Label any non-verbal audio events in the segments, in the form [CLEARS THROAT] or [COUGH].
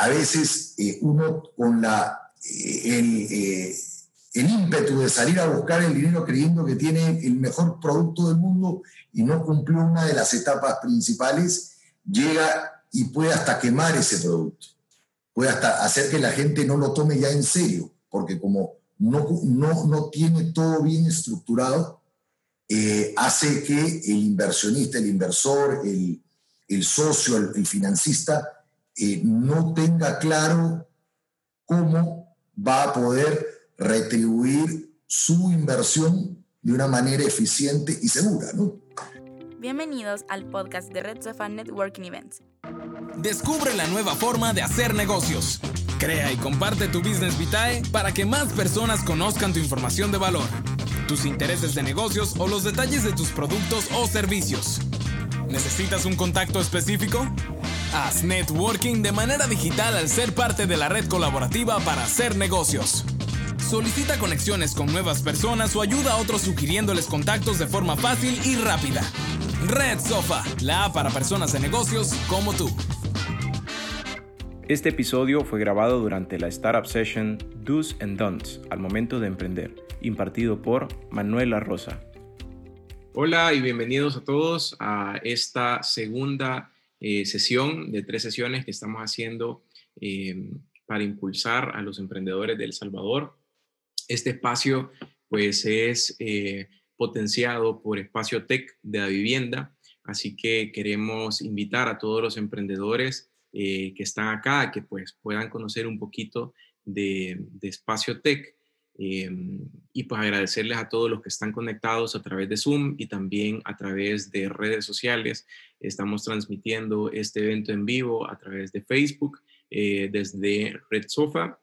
a veces uno con la, el, el ímpetu de salir a buscar el dinero creyendo que tiene el mejor producto del mundo y no cumplió una de las etapas principales, llega y puede hasta quemar ese producto. Puede hasta hacer que la gente no lo tome ya en serio, porque como no, no, no tiene todo bien estructurado, eh, hace que el inversionista, el inversor, el, el socio, el, financista, eh, no tenga claro cómo va a poder retribuir su inversión de una manera eficiente y segura. ¿no? Bienvenidos al podcast de Red Sofa Networking Events. Descubre la nueva forma de hacer negocios. Crea y comparte tu Business Vitae para que más personas conozcan tu información de valor, tus intereses de negocios o los detalles de tus productos o servicios. ¿Necesitas un contacto específico? Haz networking de manera digital al ser parte de la red colaborativa para hacer negocios. Solicita conexiones con nuevas personas o ayuda a otros sugiriéndoles contactos de forma fácil y rápida. Red Sofa, la app para personas de negocios como tú. Este episodio fue grabado durante la Startup Session Do's and Don'ts al momento de emprender, impartido por Manuela Rosa. Hola y bienvenidos a todos a esta segunda eh, sesión de tres sesiones que estamos haciendo eh, para impulsar a los emprendedores de El Salvador. Este espacio pues es eh, potenciado por Espacio Tech de la vivienda, así que queremos invitar a todos los emprendedores eh, que están acá a que pues puedan conocer un poquito de, Espacio Tech em, y pues agradecerles a todos los que están conectados a través de Zoom y también a través de redes sociales. Estamos transmitiendo este evento en vivo a través de Facebook, eh, desde Red Sofa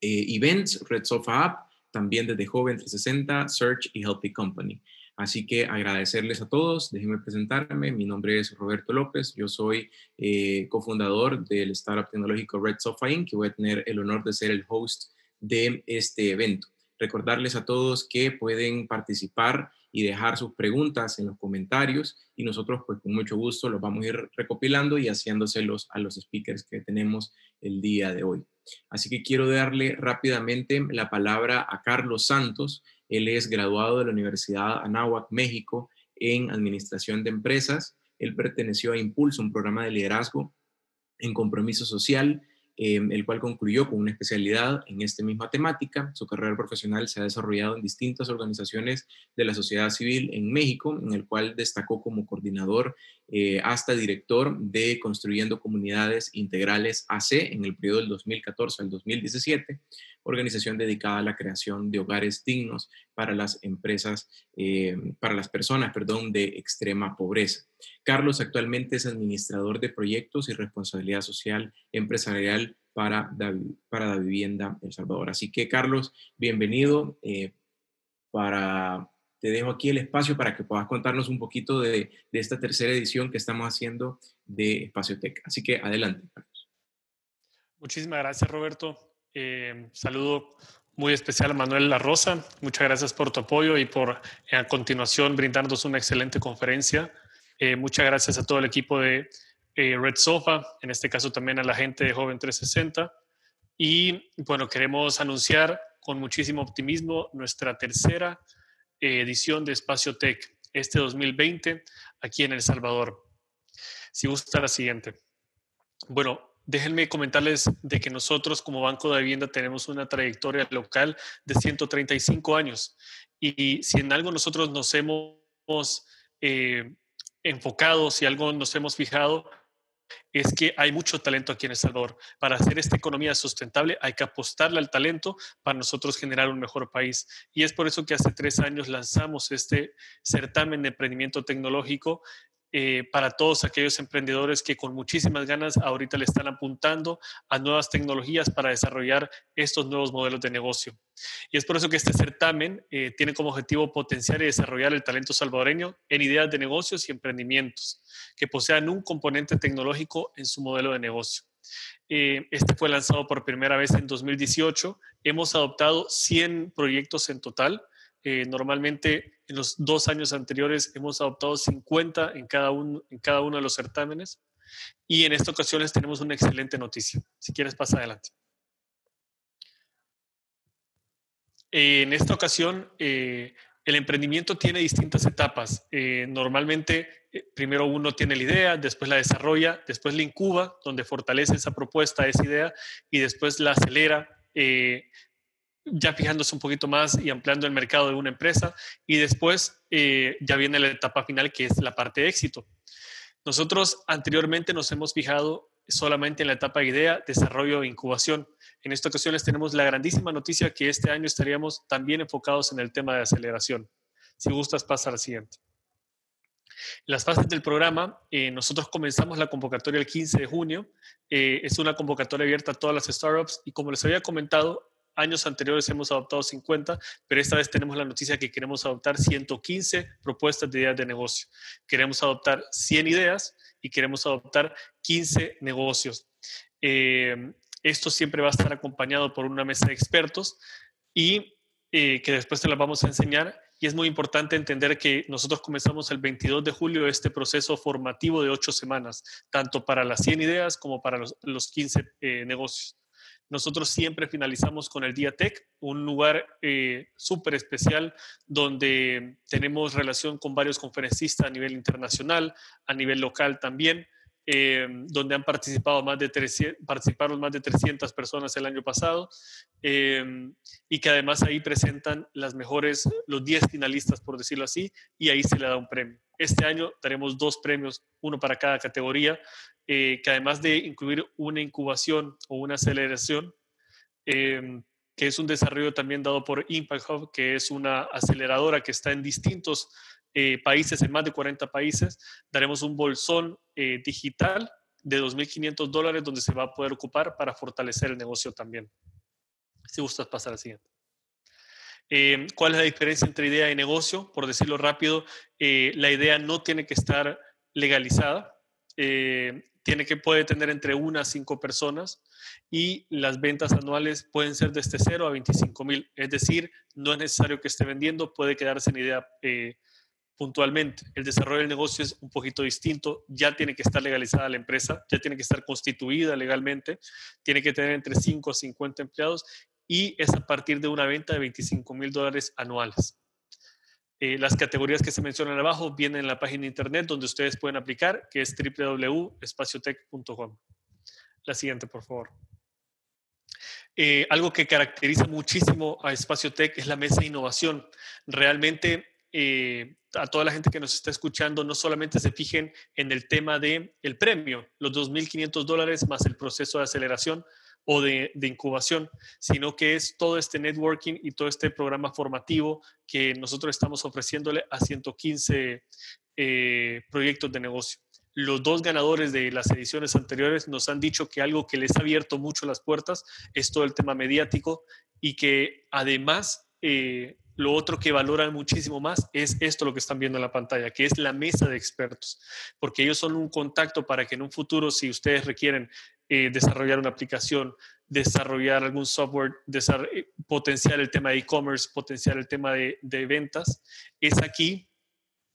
eh, events, Red Sofa App, también desde Joven 360, Search y Healthy Company. Así que agradecerles a todos. Déjenme presentarme. Mi nombre es Roberto López. Yo soy eh, cofundador del startup tecnológico Red Sofa Inc. y voy a tener el honor de ser el host de este evento. Recordarles a todos que pueden participar y dejar sus preguntas en los comentarios y nosotros pues con mucho gusto los vamos a ir recopilando y haciéndoselos a los speakers que tenemos el día de hoy. Así que quiero darle rápidamente la palabra a Carlos Santos. Él es graduado de la Universidad Anáhuac, México, en Administración de Empresas. Él perteneció a Impulso, un programa de liderazgo en compromiso social Em, el cual concluyó con una especialidad en esta misma temática. Su carrera profesional se ha desarrollado en distintas organizaciones de la sociedad civil en México, en el cual destacó como coordinador eh, hasta director de Construyendo Comunidades Integrales AC en el periodo del 2014 al 2017, organización dedicada a la creación de hogares dignos para las empresas, em, para las personas, perdón, de extrema pobreza. Carlos actualmente es administrador de proyectos y responsabilidad social empresarial para, para la vivienda El Salvador. Así que, Carlos, bienvenido. Eh, para, te dejo aquí el espacio para que puedas contarnos un poquito de, esta tercera edición que estamos haciendo de Espacio Tech. Así que adelante, Carlos. Muchísimas gracias, Roberto. Eh, saludo muy especial a Manuel La Rosa. Muchas gracias por tu apoyo y por a continuación brindarnos una excelente conferencia eh, muchas gracias a todo el equipo de eh, Red Sofa, en este caso también a la gente de Joven 360. Y bueno, queremos anunciar con muchísimo optimismo nuestra tercera eh, edición de Espacio Tech este 2020 aquí en El Salvador. Si gusta la siguiente. Bueno, déjenme comentarles de que nosotros como Banco de Vivienda tenemos una trayectoria local de 135 años y si en algo nosotros nos hemos enfocados y algo nos hemos fijado es que hay mucho talento aquí en El Salvador. Para hacer esta economía sustentable hay que apostarle al talento para nosotros generar un mejor país. Y es por eso que hace tres años lanzamos este certamen de emprendimiento tecnológico eh, para todos aquellos emprendedores que con muchísimas ganas ahorita le están apuntando a nuevas tecnologías para desarrollar estos nuevos modelos de negocio. Y es por eso que este certamen eh, tiene como objetivo potenciar y desarrollar el talento salvadoreño en ideas de negocios y emprendimientos que posean un componente tecnológico en su modelo de negocio. Eh, este fue lanzado por primera vez en 2018. Hemos adoptado 100 proyectos en total eh, normalmente en los dos años anteriores hemos adoptado 50 en cada, uno, en cada uno de los certámenes. Y en esta ocasión les tenemos una excelente noticia. Si quieres, pasa adelante. En esta ocasión, eh, el emprendimiento tiene distintas etapas. Eh, normalmente, eh, primero uno tiene la idea, después la desarrolla, después la incuba, donde fortalece esa propuesta, esa idea, y después la acelera, eh, ya fijándose un poquito más y ampliando el mercado de una empresa. Y después ya viene la etapa final, que es la parte de éxito. Nosotros anteriormente nos hemos fijado solamente en la etapa de idea, desarrollo e incubación. En esta ocasión les tenemos la grandísima noticia que este año estaríamos también enfocados en el tema de aceleración. Si gustas, pasa a siguiente. Las fases del programa, eh, nosotros comenzamos la convocatoria el 15 de junio. Eh, es una convocatoria abierta a todas las startups y como les había comentado, años anteriores hemos adoptado 50, pero esta vez tenemos la noticia que queremos adoptar 115 propuestas de ideas de negocio. Queremos adoptar 100 ideas y queremos adoptar 15 negocios. Eh, esto siempre va a estar acompañado por una mesa de expertos y eh, que después te las vamos a enseñar. Y es muy importante entender que nosotros comenzamos el 22 de julio este proceso formativo de ocho semanas, tanto para las 100 ideas como para los, 15 eh, negocios. Nosotros siempre finalizamos con el Día Tech, un lugar eh, súper especial donde tenemos relación con varios conferencistas a nivel internacional, a nivel local también. Eh, donde han participado más de 300, participaron más de 300 personas el año pasado eh, y que además ahí presentan las mejores, los 10 finalistas, por decirlo así, y ahí se le da un premio. Este año daremos dos premios, uno para cada categoría, eh, que además de incluir una incubación o una aceleración, que es un desarrollo también dado por Impact Hub, que es una aceleradora que está en distintos eh, países, en más de 40 países. Daremos un bolsón eh, digital de 2.500 dólares donde se va a poder ocupar para fortalecer el negocio también. Si gustas pasar al siguiente. Eh, ¿Cuál es la diferencia entre idea y negocio? Por decirlo rápido, la idea no tiene que estar legalizada, tiene que puede tener entre una a cinco personas y las ventas anuales pueden ser desde 0 a 25 mil. Es decir, no es necesario que esté vendiendo, puede quedarse en idea puntualmente. El desarrollo del negocio es un poquito distinto, ya tiene que estar legalizada la empresa, ya tiene que estar constituida legalmente, tiene que tener entre 5 a 50 empleados y es a partir de una venta de 25 mil dólares anuales. Eh, las categorías que se mencionan abajo vienen en la página de internet donde ustedes pueden aplicar, que es www.espaciotech.com. La siguiente, por favor. Eh, algo que caracteriza muchísimo a Espaciotech es la mesa de innovación. Realmente eh, a toda la gente que nos está escuchando no solamente se fijen en el tema del el premio, los 2.500 dólares más el proceso de aceleración o de, incubación, sino que es todo este networking y todo este programa formativo que nosotros estamos ofreciéndole a 115 eh, proyectos de negocio. Los dos ganadores de las ediciones anteriores nos han dicho que algo que les ha abierto mucho las puertas es todo el tema mediático y que además eh, lo otro que valoran muchísimo más es esto lo que están viendo en la pantalla, que es la mesa de expertos, porque ellos son un contacto para que en un futuro, si ustedes requieren eh, desarrollar una aplicación, desarrollar algún software, eh, potenciar el tema de e-commerce, potenciar el tema de, de ventas, es aquí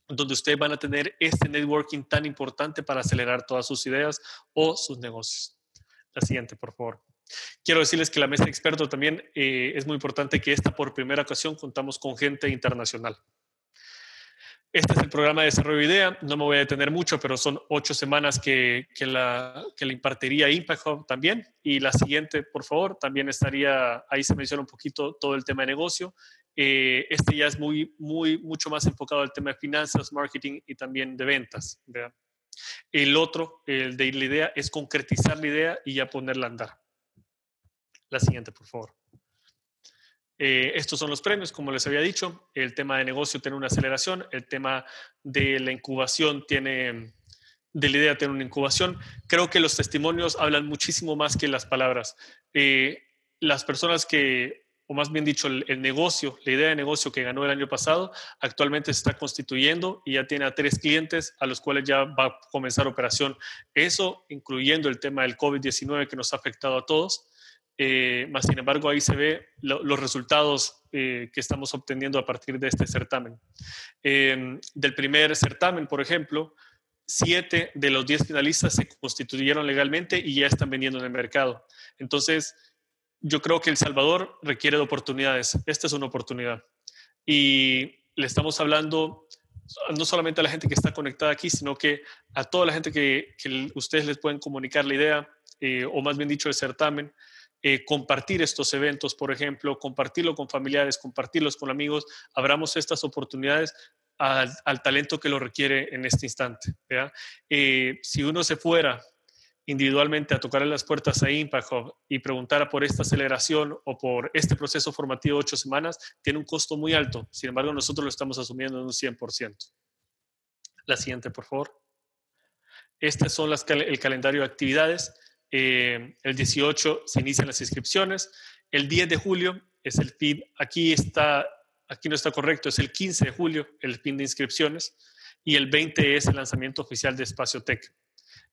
donde ustedes van a tener este networking tan importante para acelerar todas sus ideas o sus negocios. La siguiente, por favor. Quiero decirles que la mesa de expertos también eh, es muy importante que esta por primera ocasión contamos con gente internacional. Este es el programa de desarrollo de idea. No me voy a detener mucho, pero son ocho semanas que, que, la, que la impartiría Impact Hub también. Y la siguiente, por favor, también estaría, ahí se menciona un poquito todo el tema de negocio. Eh, este ya es muy, muy, mucho más enfocado al tema de finanzas, marketing y también de ventas. El otro, el de la idea, es concretizar la idea y ya ponerla a andar. La siguiente, por favor. Eh, estos son los premios, como les había dicho. El tema de negocio tiene una aceleración, el tema de la incubación tiene, de la idea tiene una incubación. Creo que los testimonios hablan muchísimo más que las palabras. Eh, las personas que, o más bien dicho, el, el, negocio, la idea de negocio que ganó el año pasado, actualmente se está constituyendo y ya tiene a tres clientes a los cuales ya va a comenzar operación. Eso incluyendo el tema del COVID-19 que nos ha afectado a todos. Eh, más sin embargo ahí se ve los resultados eh, que estamos obteniendo a partir de este certamen. Em, del primer certamen, por ejemplo, siete de los diez finalistas se constituyeron legalmente y ya están vendiendo en el mercado. Entonces, yo creo que El Salvador requiere de oportunidades. Esta es una oportunidad. Y le estamos hablando no solamente a la gente que está conectada aquí, sino que a toda la gente que, ustedes les pueden comunicar la idea, eh, o más bien dicho, el certamen, eh, compartir estos eventos, por ejemplo, compartirlo con familiares, compartirlos con amigos, abramos estas oportunidades al, talento que lo requiere en este instante. Eh, si uno se fuera individualmente a tocar las puertas a Impact Hub y preguntara por esta aceleración o por este proceso formativo de ocho semanas, tiene un costo muy alto. Sin embargo, nosotros lo estamos asumiendo en un 100%. La siguiente, por favor. Este son las, el calendario de actividades. Eh, el 18 se inician las inscripciones. El 10 de julio es el fin. Aquí está aquí no está correcto, es el 15 de julio el fin de inscripciones y el 20 es el lanzamiento oficial de Espacio Tech.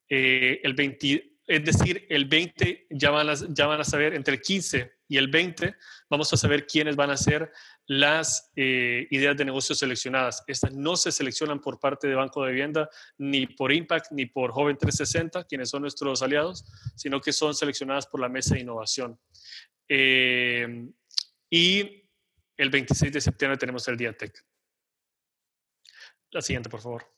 Eh, el 20, es decir, el 20 ya van, a, ya van a saber, entre el 15 y el 20 vamos a saber quiénes van a ser las eh, ideas de negocio seleccionadas. Estas no se seleccionan por parte de Banco de Vivienda, ni por Impact, ni por Joven 360, quienes son nuestros aliados, sino que son seleccionadas por la Mesa de Innovación. Eh, y el 26 de septiembre tenemos el Día Tech. La siguiente, por favor.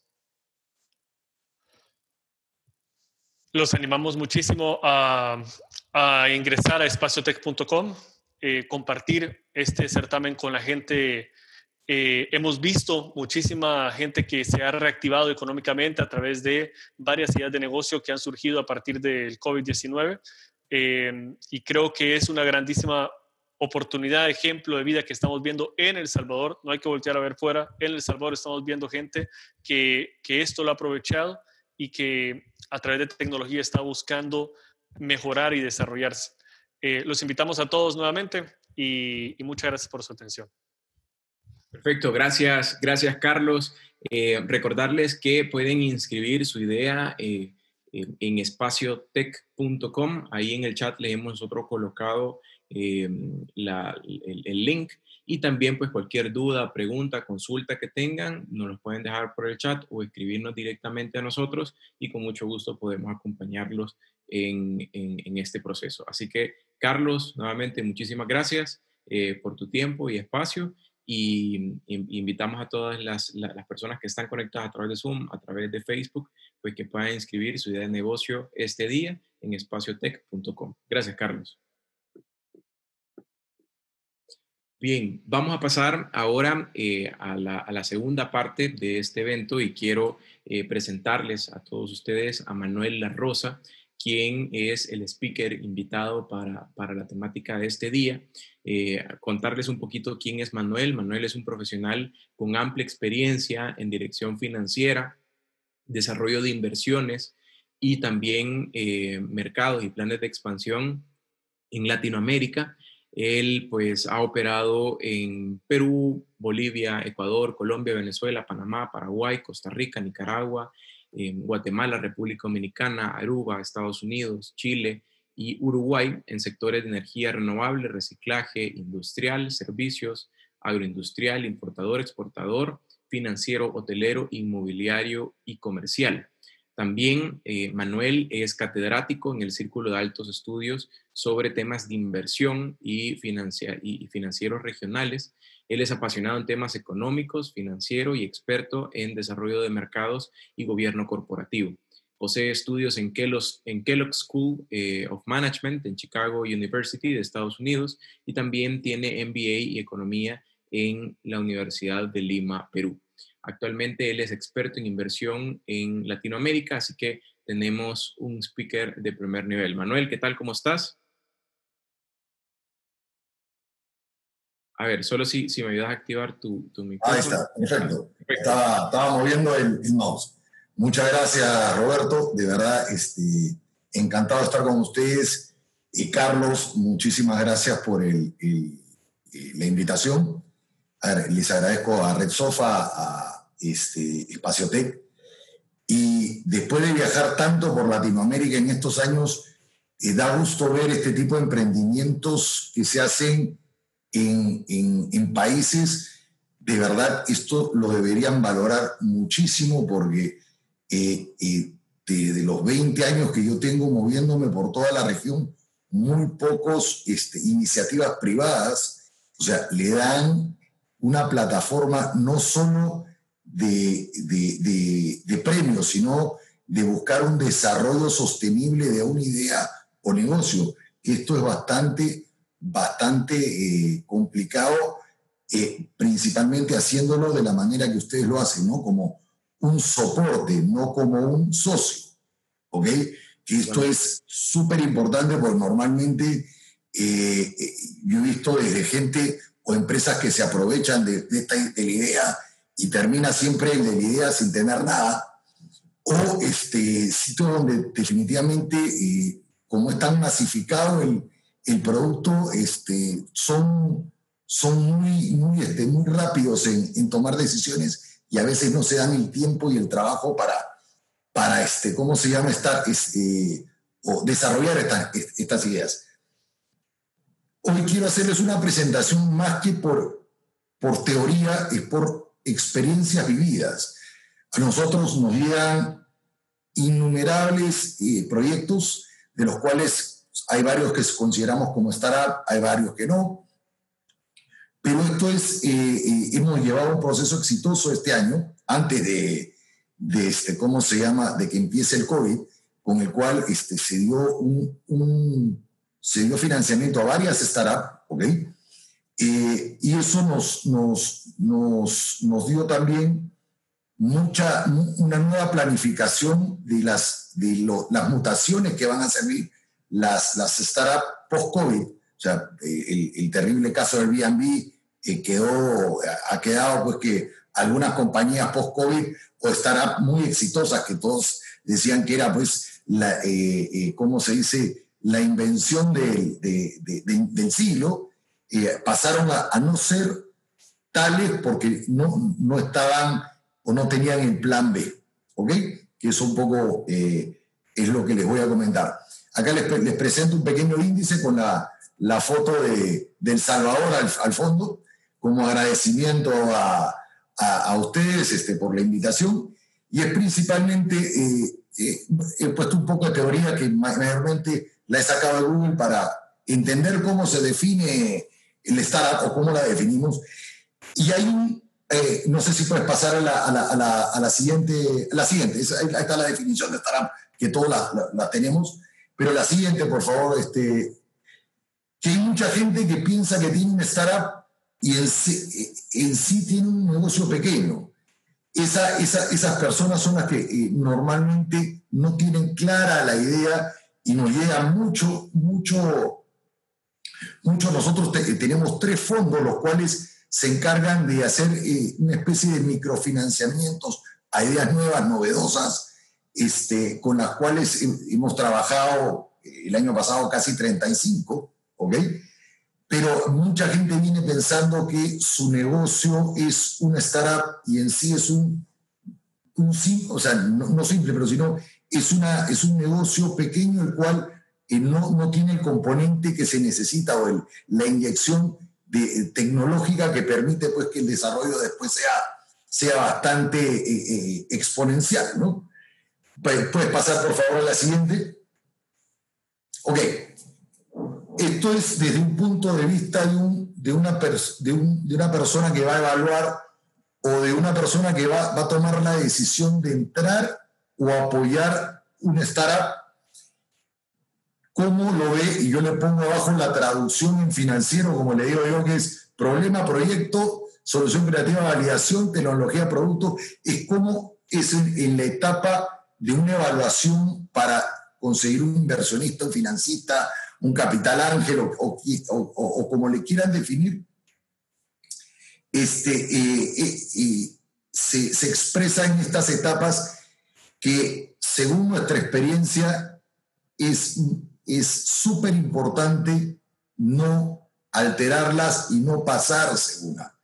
Los animamos muchísimo a, ingresar a espaciotech.com, eh, compartir este certamen con la gente. Eh, hemos visto muchísima gente que se ha reactivado económicamente a través de varias ideas de negocio que han surgido a partir del COVID-19 eh, y creo que es una grandísima oportunidad, ejemplo de vida que estamos viendo en El Salvador. No hay que voltear a ver fuera. En El Salvador estamos viendo gente que, esto lo ha aprovechado y que a través de tecnología está buscando mejorar y desarrollarse. Eh, los invitamos a todos nuevamente y, muchas gracias por su atención. Perfecto, gracias, gracias Carlos. Eh, recordarles que pueden inscribir su idea eh, en espaciotech.com. Ahí en el chat le hemos nosotros colocado Em, el, link y también pues cualquier duda, pregunta, consulta que tengan, nos los pueden dejar por el chat o escribirnos directamente a nosotros y con mucho gusto podemos acompañarlos en, este proceso. Así que Carlos, nuevamente muchísimas gracias eh, por tu tiempo y espacio y, invitamos a todas las, las, personas que están conectadas a través de Zoom, a través de Facebook, pues que puedan inscribir su idea de negocio este día en espaciotech.com. Gracias, Carlos. Bien, vamos a pasar ahora eh, a, la, segunda parte de este evento y quiero eh, presentarles a todos ustedes a Manuel La Rosa, quien es el speaker invitado para, la temática de este día. Eh, contarles un poquito quién es Manuel. Manuel es un profesional con amplia experiencia en dirección financiera, desarrollo de inversiones y también mercados y planes de expansión en Latinoamérica. Él pues ha operado en Perú, Bolivia, Ecuador, Colombia, Venezuela, Panamá, Paraguay, Costa Rica, Nicaragua, Guatemala, República Dominicana, Aruba, Estados Unidos, Chile y Uruguay en sectores de energía renovable, reciclaje, industrial, servicios, agroindustrial, importador, exportador, financiero, hotelero, inmobiliario y comercial. También eh, Manuel es catedrático en el Círculo de Altos Estudios sobre temas de inversión y, y financieros regionales. Él es apasionado en temas económicos, financiero y experto en desarrollo de mercados y gobierno corporativo. Posee estudios en en Kellogg School eh, of Management en Chicago University de Estados Unidos y también tiene MBA y Economía en la Universidad de Lima, Perú. Actualmente él es experto en inversión en Latinoamérica, así que tenemos un speaker de primer nivel. Manuel, ¿qué tal? ¿Cómo estás? A ver, solo si, si me ayudas a activar tu, tu micrófono. Ahí está, perfecto. Estaba, moviendo el, mouse. Muchas gracias, Roberto. De verdad, este, encantado de estar con ustedes. Y Carlos, muchísimas gracias por el, la invitación. A ver, les agradezco a Red Sofa, a este, Espaciotec. Y después de viajar tanto por Latinoamérica en estos años, eh, da gusto ver este tipo de emprendimientos que se hacen en, en, países, de verdad, esto lo deberían valorar muchísimo porque eh, eh, de, los 20 años que yo tengo moviéndome por toda la región, muy pocos este, iniciativas privadas, o sea, le dan una plataforma no solo de, de, de, premios, sino de buscar un desarrollo sostenible de una idea o negocio. Esto es bastante, bastante eh, complicado, eh, principalmente haciéndolo de la manera que ustedes lo hacen, ¿no? Como un soporte, no como un socio, ¿ok? Que esto es súper importante porque normalmente eh, yo he visto desde gente o empresas que se aprovechan de, esta de la idea y termina siempre de la idea sin tener nada, o este, sitios donde definitivamente, eh, como es tan masificado el, el producto, este, son, son muy, muy, este, muy rápidos en, en, tomar decisiones y a veces no se dan el tiempo y el trabajo para, para este, ¿cómo se llama? Estar, este, o desarrollar estas, estas ideas. Hoy quiero hacerles una presentación más que por, por teoría, es por experiencias vividas. A nosotros nos llegan innumerables eh, proyectos, de los cuales hay varios que consideramos como startup, hay varios que no. Pero esto es, eh, eh, hemos llevado un proceso exitoso este año, antes de, de, este, ¿cómo se llama?, de que empiece el COVID, con el cual este, se, dio un, un se dio financiamiento a varias startups, ¿ok? y eso nos, nos, nos, nos dio también mucha, una nueva planificación de las, de las mutaciones que van a servir las, las startups post-COVID. O sea, el, el, terrible caso del Airbnb eh, quedó, ha quedado pues que algunas compañías post-COVID o startups muy exitosas que todos decían que era pues, la, eh, eh, ¿cómo se dice? La invención de, de, del siglo, pasaron a, no ser tales porque no, no estaban o no tenían el plan B, ¿ok? Que eso un poco es lo que les voy a comentar. Acá les, les presento un pequeño índice con la, la foto de, del Salvador al, al, fondo, como agradecimiento a, a, a, ustedes este, por la invitación. Y es principalmente, eh, eh, he puesto un poco de teoría que mayormente la he sacado de Google para entender cómo se define el startup o cómo la definimos. Y hay un, eh, no sé si puedes pasar a la, a la, a la, la siguiente. La siguiente, ahí está la definición de startup, que todos la, tenemos. Pero la siguiente, por favor, este, que hay mucha gente que piensa que tiene un startup y en sí, en sí tiene un negocio pequeño. Esa, esa, esas personas son las que eh, normalmente no tienen clara la idea y nos llega mucho, mucho, mucho. Nosotros tenemos tres fondos, los cuales se encargan de hacer eh, una especie de microfinanciamientos a ideas nuevas, novedosas, este, con las cuales hemos trabajado eh, el año pasado casi 35, ¿ok? Pero mucha gente viene pensando que su negocio es una startup y en sí es un, un o sea, no, simple, pero sino es, una, es un negocio pequeño el cual eh, no, no tiene el componente que se necesita o el, la inyección de, tecnológica que permite pues, que el desarrollo después sea, sea bastante eh, eh, exponencial. ¿no? ¿Puedes pasar por favor a la siguiente? Ok. Esto es desde un punto de vista de, un, de, una, de, un, de una persona que va a evaluar o de una persona que va, va a tomar la decisión de entrar o apoyar un startup cómo lo ve, y yo le pongo abajo la traducción en financiero, como le digo yo, que es problema, proyecto, solución creativa, validación, tecnología, producto, es como es en, la etapa de una evaluación para conseguir un inversionista, un financista, un capital ángel o, como le quieran definir, este, eh, eh, eh, se, expresa en estas etapas que según nuestra experiencia es es súper importante no alterarlas y no pasarse una.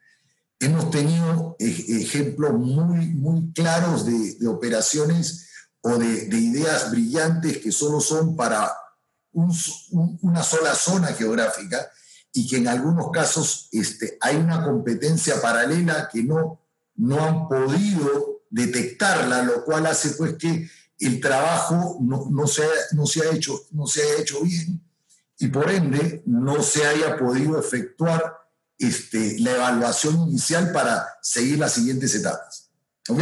Hemos tenido ejemplos muy, muy claros de, operaciones o de, ideas brillantes que solo son para una sola zona geográfica y que en algunos casos este, hay una competencia paralela que no, no han podido detectarla, lo cual hace pues que el trabajo no, no, se, no, se ha hecho, no se haya hecho bien y por ende no se haya podido efectuar este, la evaluación inicial para seguir las siguientes etapas. ¿Ok?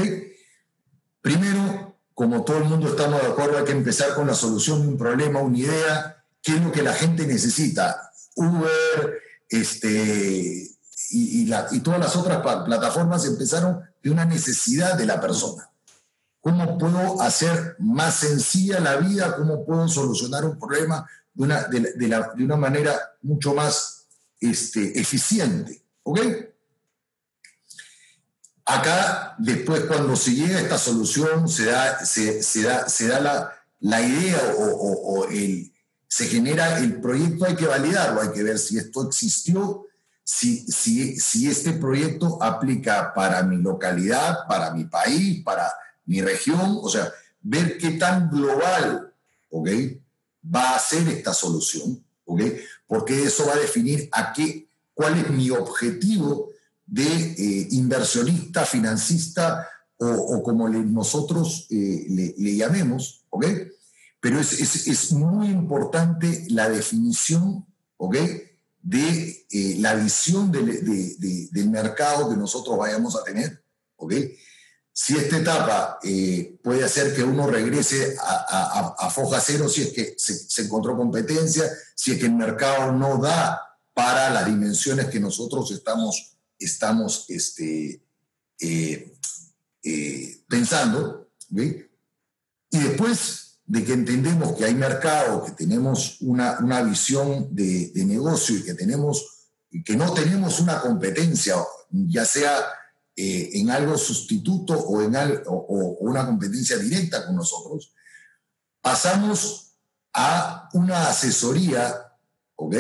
Primero, como todo el mundo estamos de acuerdo, hay que empezar con la solución de un problema, una idea, qué es lo que la gente necesita. Uber, este, y, todas las otras plataformas empezaron de una necesidad de la persona. ¿Cómo puedo hacer más sencilla la vida? ¿Cómo puedo solucionar un problema de una, de una manera mucho más este, eficiente? ¿Ok? Acá, después, cuando se llega a esta solución, se da, se, se da, se da la, la idea o, o, o el, se genera el proyecto, hay que validarlo, hay que ver si esto existió, si, si, si este proyecto aplica para mi localidad, para mi país, para mi región, o sea, ver qué tan global ¿ok? va a ser esta solución, ¿ok? porque eso va a definir a qué, cuál es mi objetivo de eh, inversionista, financista o, como nosotros eh, le, le, llamemos, ¿ok? Pero es, es, es, muy importante la definición, ¿ok? de eh, la visión del mercado que nosotros vayamos a tener. ¿ok? Si esta etapa eh, puede hacer que uno regrese a, foja cero si es que se, encontró competencia, si es que el mercado no da para las dimensiones que nosotros estamos, estamos este, eh, pensando. Y después de que entendemos que hay mercado, que tenemos una, una visión de, negocio y que, tenemos, que no tenemos una competencia, ya sea eh, en algo sustituto o, en o, una competencia directa con nosotros, pasamos a una asesoría, ¿ok?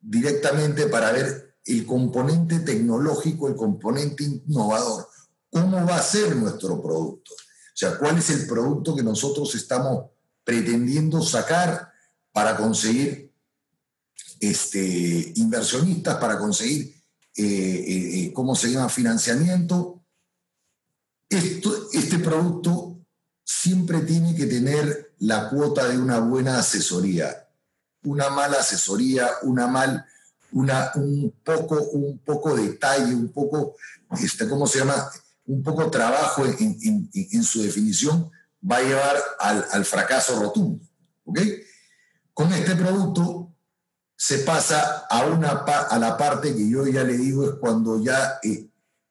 Directamente para ver el componente tecnológico, el componente innovador, cómo va a ser nuestro producto. O sea, ¿cuál es el producto que nosotros estamos pretendiendo sacar para conseguir este, inversionistas, para conseguir, eh, eh, eh, ¿cómo se llama?, financiamiento. Este producto siempre tiene que tener la cuota de una buena asesoría. Una mala asesoría, una mal, un, poco, un poco detalle, un poco, este, ¿cómo se llama?, un poco trabajo en, en su definición va a llevar al, fracaso rotundo. ¿ok? Con este producto se pasa a, una, a la parte que yo ya le digo es cuando ya eh,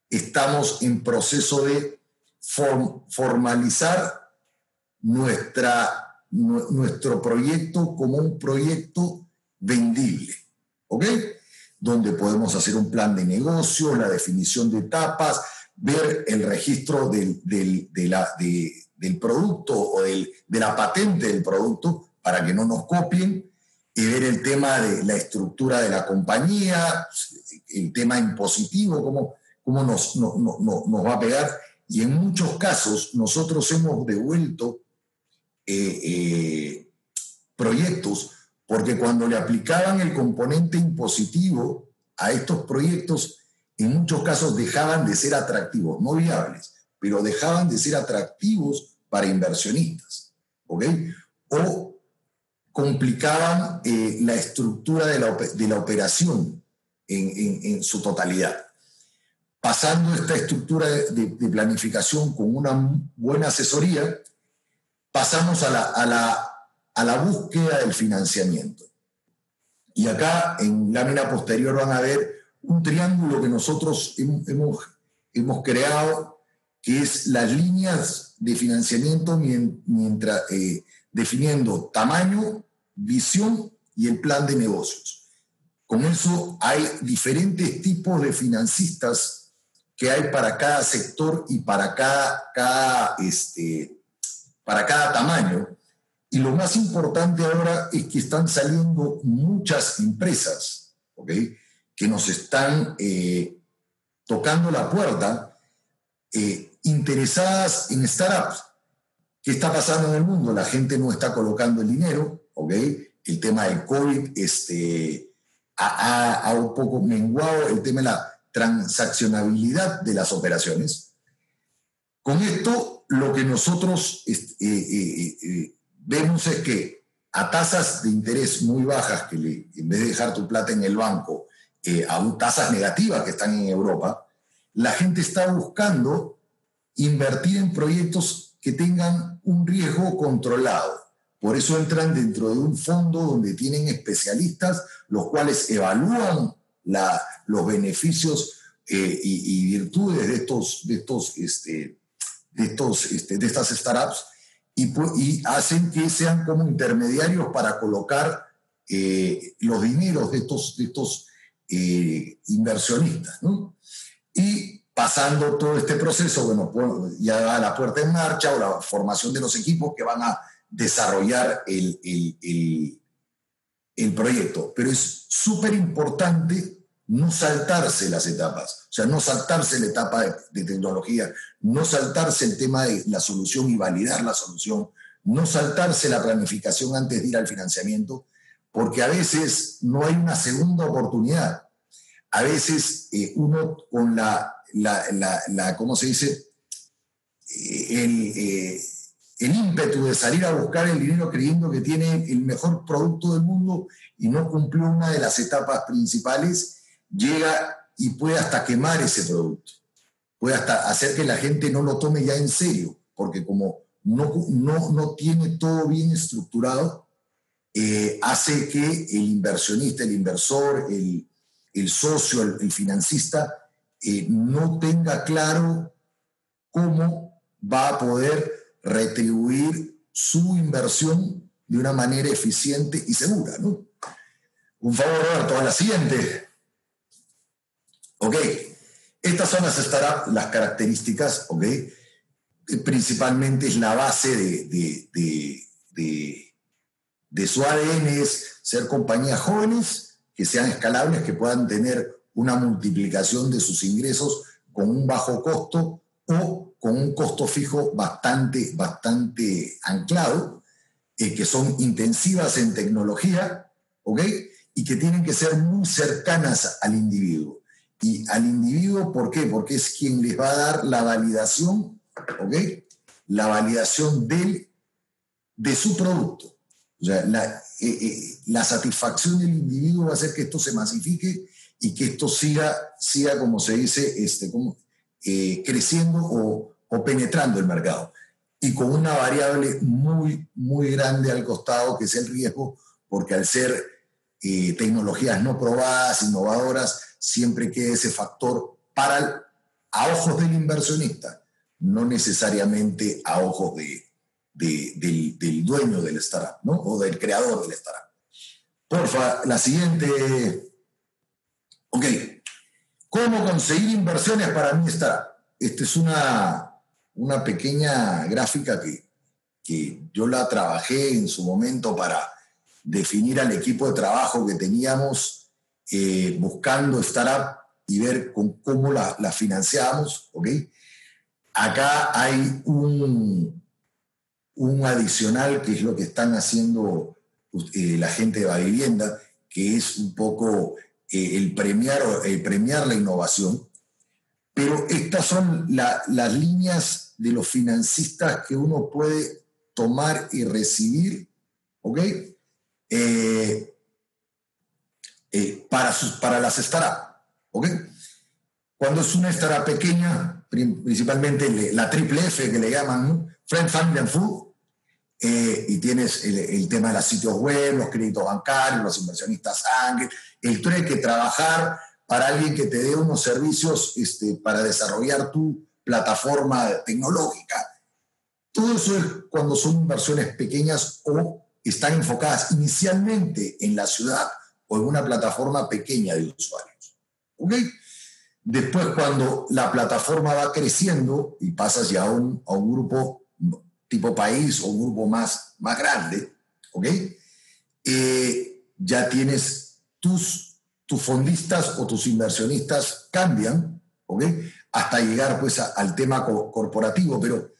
estamos en proceso de formalizar nuestra, nuestro proyecto como un proyecto vendible. ¿Ok? Donde podemos hacer un plan de negocio, la definición de etapas, ver el registro del, de, la, de, del producto o del, de la patente del producto para que no nos copien y ver el tema de la estructura de la compañía, el tema impositivo, cómo, cómo nos, no, no, nos va a pegar. Y en muchos casos nosotros hemos devuelto eh, eh, proyectos porque cuando le aplicaban el componente impositivo a estos proyectos, en muchos casos dejaban de ser atractivos, no viables, pero dejaban de ser atractivos para inversionistas, ¿ok? O complicaban eh, la estructura de la, de la operación en, en, su totalidad. Pasando esta estructura de, de, planificación con una buena asesoría, pasamos a la, a, la, a la búsqueda del financiamiento. Y acá en lámina posterior van a ver un triángulo que nosotros hemos, hemos creado que es las líneas de financiamiento mientras, eh, definiendo tamaño, visión y el plan de negocios. Con eso hay diferentes tipos de financistas que hay para cada sector y para cada, cada, este, para cada tamaño. Y lo más importante ahora es que están saliendo muchas empresas ¿okay? que nos están eh, tocando la puerta eh, interesadas en startups. ¿Qué está pasando en el mundo? La gente no está colocando el dinero, ¿ok? El tema del COVID este, ha, un poco menguado el tema de la transaccionabilidad de las operaciones. Con esto, lo que nosotros este, vemos es que a tasas de interés muy bajas, que en vez de dejar tu plata en el banco, a tasas negativas que están en Europa, la gente está buscando invertir en proyectos que tengan un riesgo controlado. Por eso entran dentro de un fondo donde tienen especialistas, los cuales evalúan los beneficios eh, y, virtudes de, estos, de, estos, este, de, estos, este, de estas startups y, hacen que sean como intermediarios para colocar eh, los dineros de estos, eh, inversionistas. Y pasando todo este proceso, bueno, ya va la puerta en marcha o la formación de los equipos que van a desarrollar el, el, proyecto. Pero es súper importante no saltarse las etapas, o sea, no saltarse la etapa de, tecnología, no saltarse el tema de la solución y validar la solución, no saltarse la planificación antes de ir al financiamiento, porque a veces no hay una segunda oportunidad. A veces eh, uno con la la, la, ¿cómo se dice? El, eh, el, ímpetu de salir a buscar el dinero creyendo que tiene el mejor producto del mundo y no cumplió una de las etapas principales, llega y puede hasta quemar ese producto. Puede hasta hacer que la gente no lo tome ya en serio, porque como no, no, no tiene todo bien estructurado, eh, hace que el inversionista, el inversor, el, el socio, el, financista, eh, no tenga claro cómo va a poder retribuir su inversión de una manera eficiente y segura. ¿no? Un favor, Roberto, a la siguiente. Ok, estas son las, las características, ok, principalmente es la base de, de, de, de su ADN, es ser compañías jóvenes, que sean escalables, que puedan tener una multiplicación de sus ingresos con un bajo costo o con un costo fijo bastante, bastante anclado, eh, que son intensivas en tecnología, ¿ok? Y que tienen que ser muy cercanas al individuo. Y al individuo, ¿por qué? Porque es quien les va a dar la validación, ¿ok? La validación del, de su producto. O sea, la, eh, eh, la satisfacción del individuo va a hacer que esto se masifique y que esto siga, siga como se dice, este, como, eh, creciendo o, o, penetrando el mercado. Y con una variable muy, muy grande al costado, que es el riesgo, porque al ser eh, tecnologías no probadas, innovadoras, siempre queda ese factor para a ojos del inversionista, no necesariamente a ojos de, del, dueño del startup, ¿no? O del creador del startup. Porfa, la siguiente Ok, ¿cómo conseguir inversiones para mí está? Esta es una, una pequeña gráfica que, que yo la trabajé en su momento para definir al equipo de trabajo que teníamos eh, buscando startup y ver con cómo la, financiamos, ¿ok? Acá hay un, un adicional que es lo que están haciendo eh, la gente de vivienda, que es un poco eh, el, premiar, premiar la innovación, pero estas son las líneas de los financistas que uno puede tomar y recibir, ¿ok? Para, sus, para las startups, ¿ok? Cuando es una startup pequeña, principalmente la triple F que le llaman, Friend, Family and Food, eh, y tienes el, tema de los sitios web, los créditos bancarios, los inversionistas ángeles, el que trabajar para alguien que te dé unos servicios este, para desarrollar tu plataforma tecnológica. Todo eso es cuando son inversiones pequeñas o están enfocadas inicialmente en la ciudad o en una plataforma pequeña de usuarios. ¿Ok? Después, cuando la plataforma va creciendo y pasas ya a un, a un grupo tipo país o un grupo más, más grande, ¿ok? Eh, ya tienes tus, tus fondistas o tus inversionistas cambian, ¿ok? Hasta llegar pues al tema corporativo, pero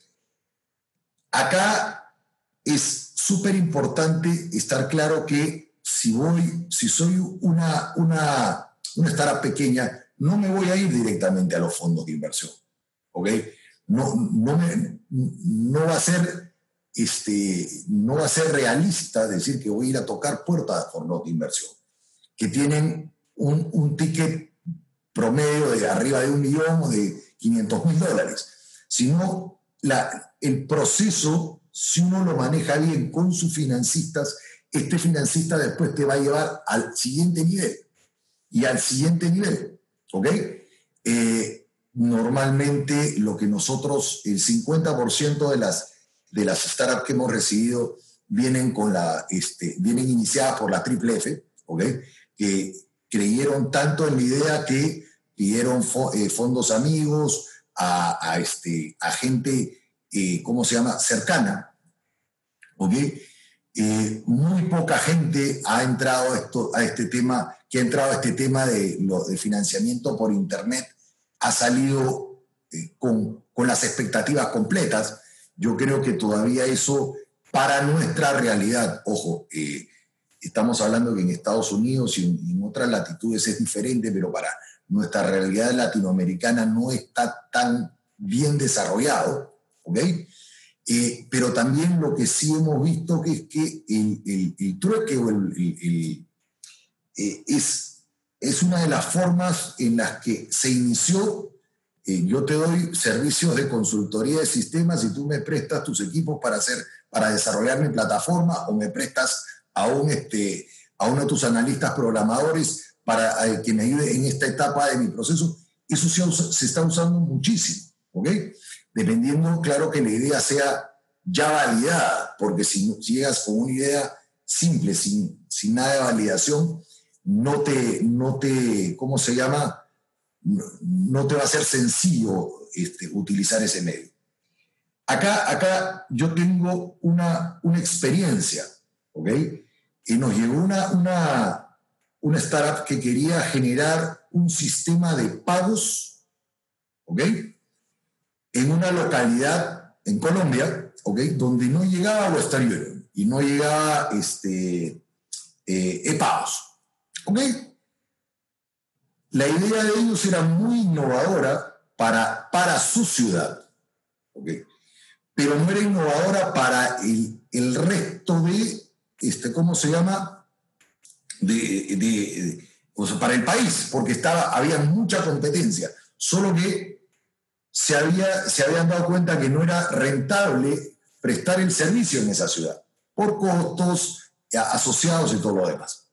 acá es súper importante estar claro que si voy, si soy una, una, una startup pequeña, no me voy a ir directamente a los fondos de inversión, ¿ok? no, no, no va a ser este, no va a ser realista decir que voy a ir a tocar puertas por no de inversión, que tienen un, un ticket promedio de arriba de un millón o de 500 mil dólares, sino la, el proceso, si uno lo maneja bien con sus financistas, este financista después te va a llevar al siguiente nivel y al siguiente nivel, ¿ok? Eh, normalmente lo que nosotros, el 50% de las, de las startups que hemos recibido vienen, con la, este, vienen iniciadas por la triple F, ¿ok? Que creyeron tanto en la idea que pidieron eh, fondos amigos a, este, a gente, eh, ¿cómo se llama?, cercana, ¿ok? Eh, muy poca gente ha entrado esto, a este tema, que ha entrado a este tema de, de financiamiento por Internet, ha salido eh, con, con, las expectativas completas. Yo creo que todavía eso, para nuestra realidad, ojo, eh, estamos hablando que en Estados Unidos y en, otras latitudes es diferente, pero para nuestra realidad latinoamericana no está tan bien desarrollado, ¿ok? Eh, pero también lo que sí hemos visto que es que el, el, el trueque eh, es, es una de las formas en las que se inició. Eh, yo te doy servicios de consultoría de sistemas y tú me prestas tus equipos para, hacer, para desarrollar mi plataforma o me prestas a, un, este, a uno de tus analistas programadores para que me ayude en esta etapa de mi proceso. Eso se, se está usando muchísimo, ¿ok? Dependiendo, claro, que la idea sea ya validada, porque si, llegas con una idea simple, sin, sin nada de validación, no te, no te, ¿cómo se llama? No, te va a ser sencillo este, utilizar ese medio. Acá, acá yo tengo una, una experiencia, ¿ok? Y nos llegó una, una, una startup que quería generar un sistema de pagos, ¿ok? En una localidad en Colombia, ¿okay? donde no llegaba Western Union y no llegaba este, eh, EPAOS. La idea de ellos era muy innovadora para, para su ciudad, pero no era innovadora para el, el resto de, este, ¿cómo se llama? De, de, o sea, para el país, porque estaba, había mucha competencia, solo que se, había, se habían dado cuenta que no era rentable prestar el servicio en esa ciudad, por costos asociados y todo lo demás.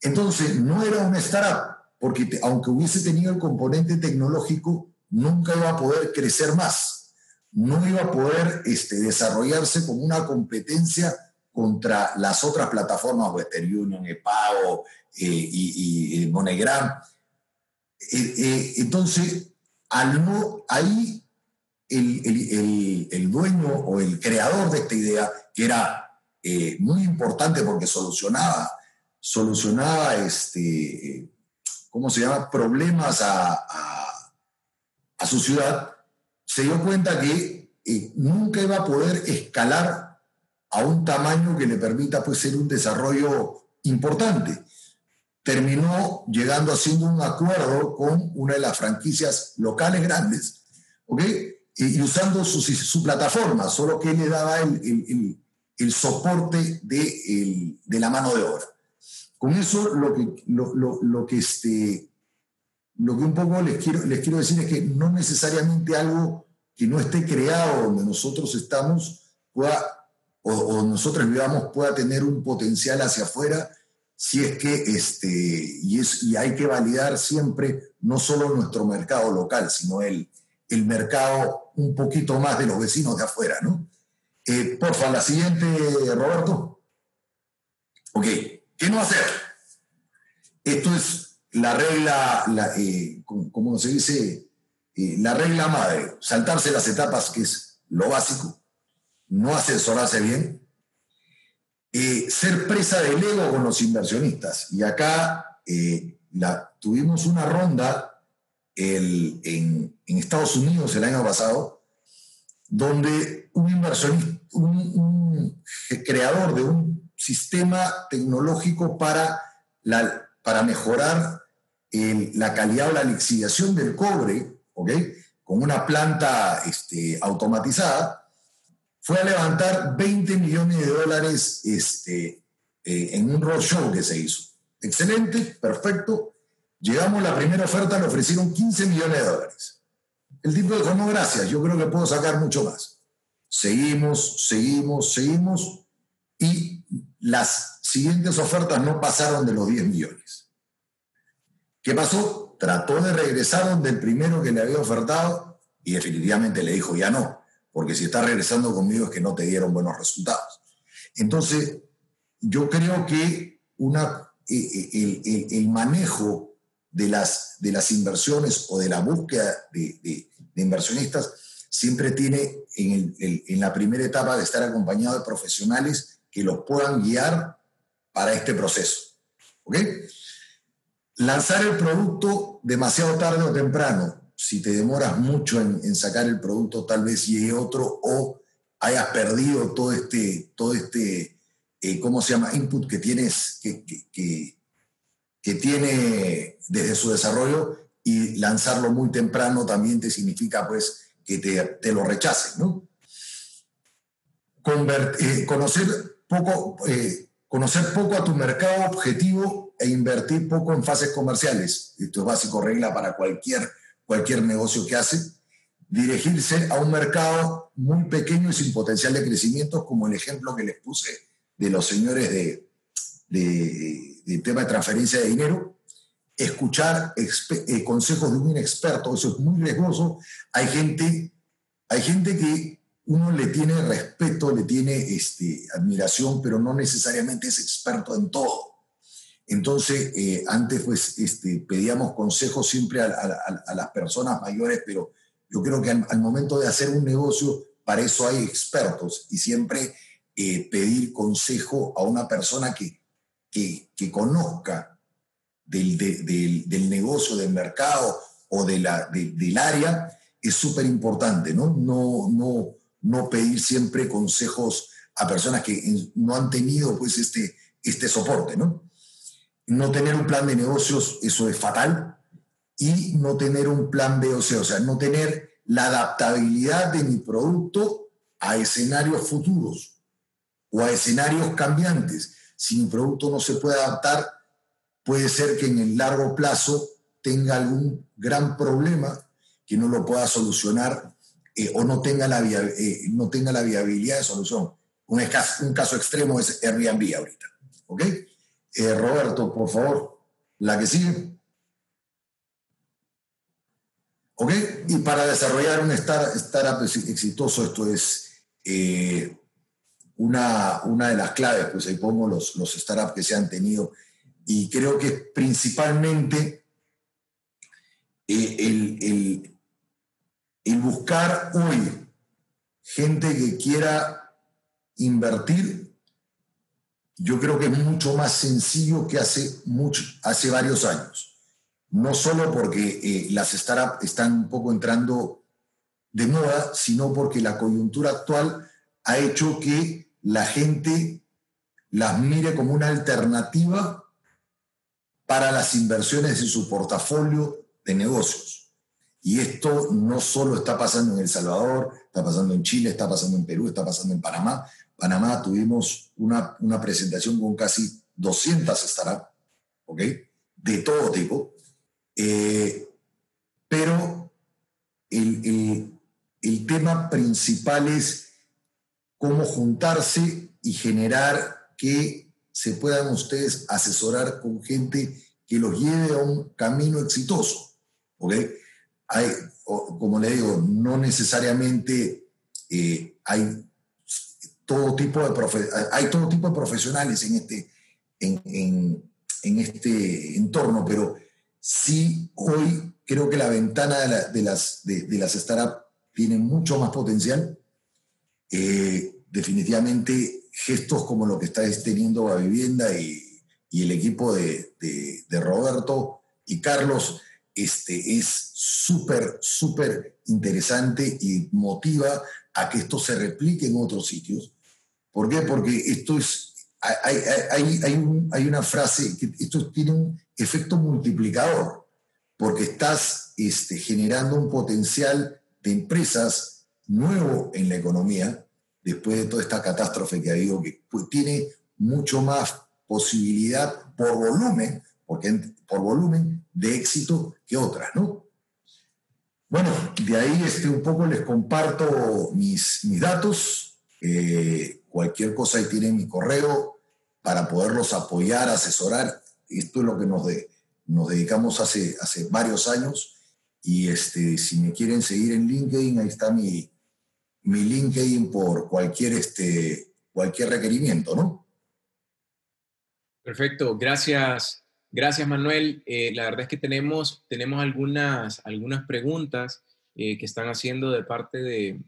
Entonces, no era una startup, porque aunque hubiese tenido el componente tecnológico, nunca iba a poder crecer más, no iba a poder este, desarrollarse como una competencia contra las otras plataformas, Western Union, ePago eh, y, y. Eh, eh, entonces, al no, ahí el, el, dueño o el creador de esta idea, que era eh, muy importante porque solucionaba, solucionaba este, ¿cómo se llama?, problemas a, a, su ciudad, se dio cuenta que eh, nunca iba a poder escalar a un tamaño que le permita pues, ser un desarrollo importante terminó llegando haciendo un acuerdo con una de las franquicias locales grandes, ¿ok? Y, usando su, su, plataforma, solo que él le daba el, el, el, soporte de, de, la mano de obra. Con eso lo que, lo, lo, lo, que, este, lo que un poco les quiero, les quiero decir es que no necesariamente algo que no esté creado donde nosotros estamos pueda, o, o nosotros vivamos pueda tener un potencial hacia afuera si es que, este, y, es, y hay que validar siempre no solo nuestro mercado local, sino el, el mercado un poquito más de los vecinos de afuera, ¿no? Eh, porfa, la siguiente, Roberto. Ok, ¿qué no hacer? Esto es la regla, la, eh, como, se dice, eh, la regla madre, saltarse las etapas, que es lo básico, no asesorarse bien, eh, ser presa del ego con los inversionistas. Y acá eh, tuvimos una ronda el, en, en, Estados Unidos el año pasado, donde un inversionista, un, creador de un sistema tecnológico para, la, para mejorar la calidad o la lixiviación del cobre, ¿ok? con una planta este, automatizada, fue a levantar 20 millones de dólares este, eh, en un roadshow que se hizo. Excelente, perfecto. Llegamos, la primera oferta le ofrecieron 15 millones de dólares. El tipo dijo, no, gracias, yo creo que puedo sacar mucho más. Seguimos, seguimos, seguimos y las siguientes ofertas no pasaron de los 10 millones. ¿Qué pasó? Trató de regresar donde el primero que le había ofertado y definitivamente le dijo, ya no, porque si está regresando conmigo es que no te dieron buenos resultados. Entonces, yo creo que una, eh, eh, el, manejo de las, de las inversiones o de la búsqueda de, inversionistas siempre tiene en, en, la primera etapa de estar acompañado de profesionales que los puedan guiar para este proceso. ¿Ok? Lanzar el producto demasiado tarde o temprano, si te demoras mucho en, sacar el producto, tal vez llegue otro o hayas perdido todo este, todo este eh, ¿cómo se llama?, input que tienes, que, que, tiene desde su desarrollo y lanzarlo muy temprano también te significa, pues, que te, te lo rechacen, ¿no? Eh, conocer, poco, eh, conocer poco a tu mercado objetivo e invertir poco en fases comerciales. Esto es básico regla para cualquier, cualquier negocio que hace. Dirigirse a un mercado muy pequeño y sin potencial de crecimiento, como el ejemplo que les puse de los señores de, de, tema de transferencia de dinero, escuchar eh, consejos de un inexperto, eso es muy riesgoso. Hay gente, hay gente que uno le tiene respeto, le tiene este, admiración, pero no necesariamente es experto en todo. Entonces, eh, antes pues este, pedíamos consejos siempre a, las personas mayores, pero yo creo que al, al, momento de hacer un negocio, para eso hay expertos y siempre eh, pedir consejo a una persona que, que, conozca del, del, negocio, del mercado o de la, del área es súper importante, ¿no? No, no, no pedir siempre consejos a personas que no han tenido pues este, este soporte, ¿no? No tener un plan de negocios, eso es fatal, y no tener un plan B, o o sea, no tener la adaptabilidad de mi producto a escenarios futuros o a escenarios cambiantes. Si mi producto no se puede adaptar, puede ser que en el largo plazo tenga algún gran problema que no lo pueda solucionar eh, o no tenga, la eh, no tenga la viabilidad de solución. Un caso, un caso extremo es Airbnb ahorita. ¿Ok? Eh, Roberto, por favor, la que sigue. ¿Ok? Y para desarrollar un startup exitoso, esto es una, una de las claves, pues ahí pongo los, los startups que se han tenido, y creo que principalmente eh, el, el, el buscar hoy gente que quiera invertir, yo creo que es mucho más sencillo que hace, mucho, hace varios años. No solo porque eh, las startups están un poco entrando de moda, sino porque la coyuntura actual ha hecho que la gente las mire como una alternativa para las inversiones en su portafolio de negocios. Y esto no solo está pasando en El Salvador, está pasando en Chile, está pasando en Perú, está pasando en Panamá. Panamá tuvimos una, presentación con casi 200 startups, ¿ok? De todo tipo. Eh, pero el, el tema principal es cómo juntarse y generar que se puedan ustedes asesorar con gente que los lleve a un camino exitoso. Hay, como le digo, no necesariamente eh, hay, todo tipo de hay todo tipo de profesionales en este, en, este entorno, pero sí hoy creo que la ventana de, de las, de, de las startups tiene mucho más potencial eh, definitivamente gestos como lo que está teniendo la vivienda y, el equipo de, Roberto y Carlos este, es súper, súper interesante y motiva a que esto se replique en otros sitios. ¿Por qué? Porque esto es, hay, hay, hay, una frase que esto tiene un efecto multiplicador, porque estás este, generando un potencial de empresas nuevo en la economía, después de toda esta catástrofe que ha habido, que pues, tiene mucho más posibilidad por volumen, porque por volumen de éxito que otras, ¿no? Bueno, de ahí este, un poco les comparto mis, mis datos. Eh, cualquier cosa ahí tienen mi correo para poderlos apoyar, asesorar. Esto es lo que nos, de, nos dedicamos hace, hace varios años. Y este, si me quieren seguir en LinkedIn, ahí está mi, mi LinkedIn por cualquier, este, cualquier requerimiento, ¿no? Perfecto, gracias, Gracias, Manuel. Eh, la verdad es que tenemos, tenemos algunas, algunas preguntas eh, que están haciendo de parte de,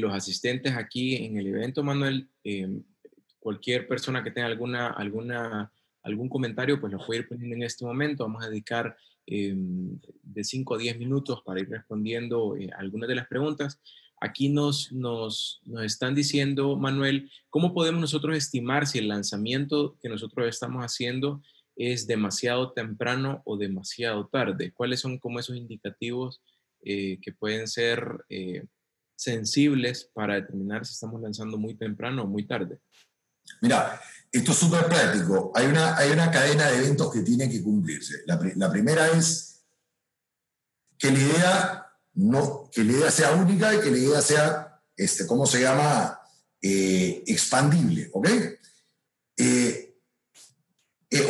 los asistentes aquí en el evento, Manuel. Em, cualquier persona que tenga alguna, alguna, algún comentario, pues lo puede ir poniendo en este momento. Vamos a dedicar em, de 5 a 10 minutos para ir respondiendo eh, algunas de las preguntas. Aquí nos, nos, nos, están diciendo, Manuel, ¿cómo podemos nosotros estimar si el lanzamiento que nosotros estamos haciendo es demasiado temprano o demasiado tarde? ¿Cuáles son como esos indicativos eh, que pueden ser eh, sensibles para determinar si estamos lanzando muy temprano o muy tarde? Mira, esto es súper práctico. Hay una, hay una cadena de eventos que tiene que cumplirse. La, primera es que la idea no, que la idea sea única y que la idea sea, este, ¿cómo se llama? Eh, expandible, ¿ok? Eh,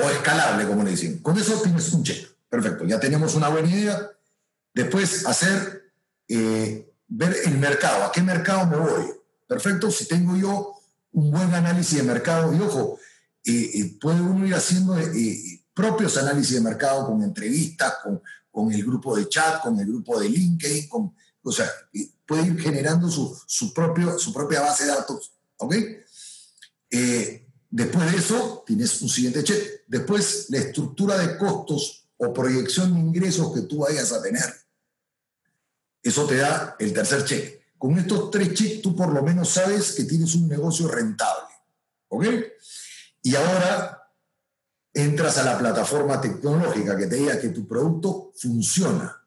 o escalable, como le dicen. Con eso tienes un check. Perfecto, ya tenemos una buena idea. Después hacer, eh, ver el mercado, a qué mercado me voy. Perfecto, si tengo yo un buen análisis de mercado, y ojo, eh, puede uno ir haciendo propios análisis de mercado con entrevistas, con, con, el grupo de chat, con el grupo de LinkedIn, con, o sea, puede ir generando su, su, propio, su propia base de datos. ¿Ok? Después de eso, tienes un siguiente check. Después, la estructura de costos o proyección de ingresos que tú vayas a tener. Eso te da el tercer check. Con estos tres checks, tú por lo menos sabes que tienes un negocio rentable. ¿Ok? Y ahora entras a la plataforma tecnológica que te diga que tu producto funciona,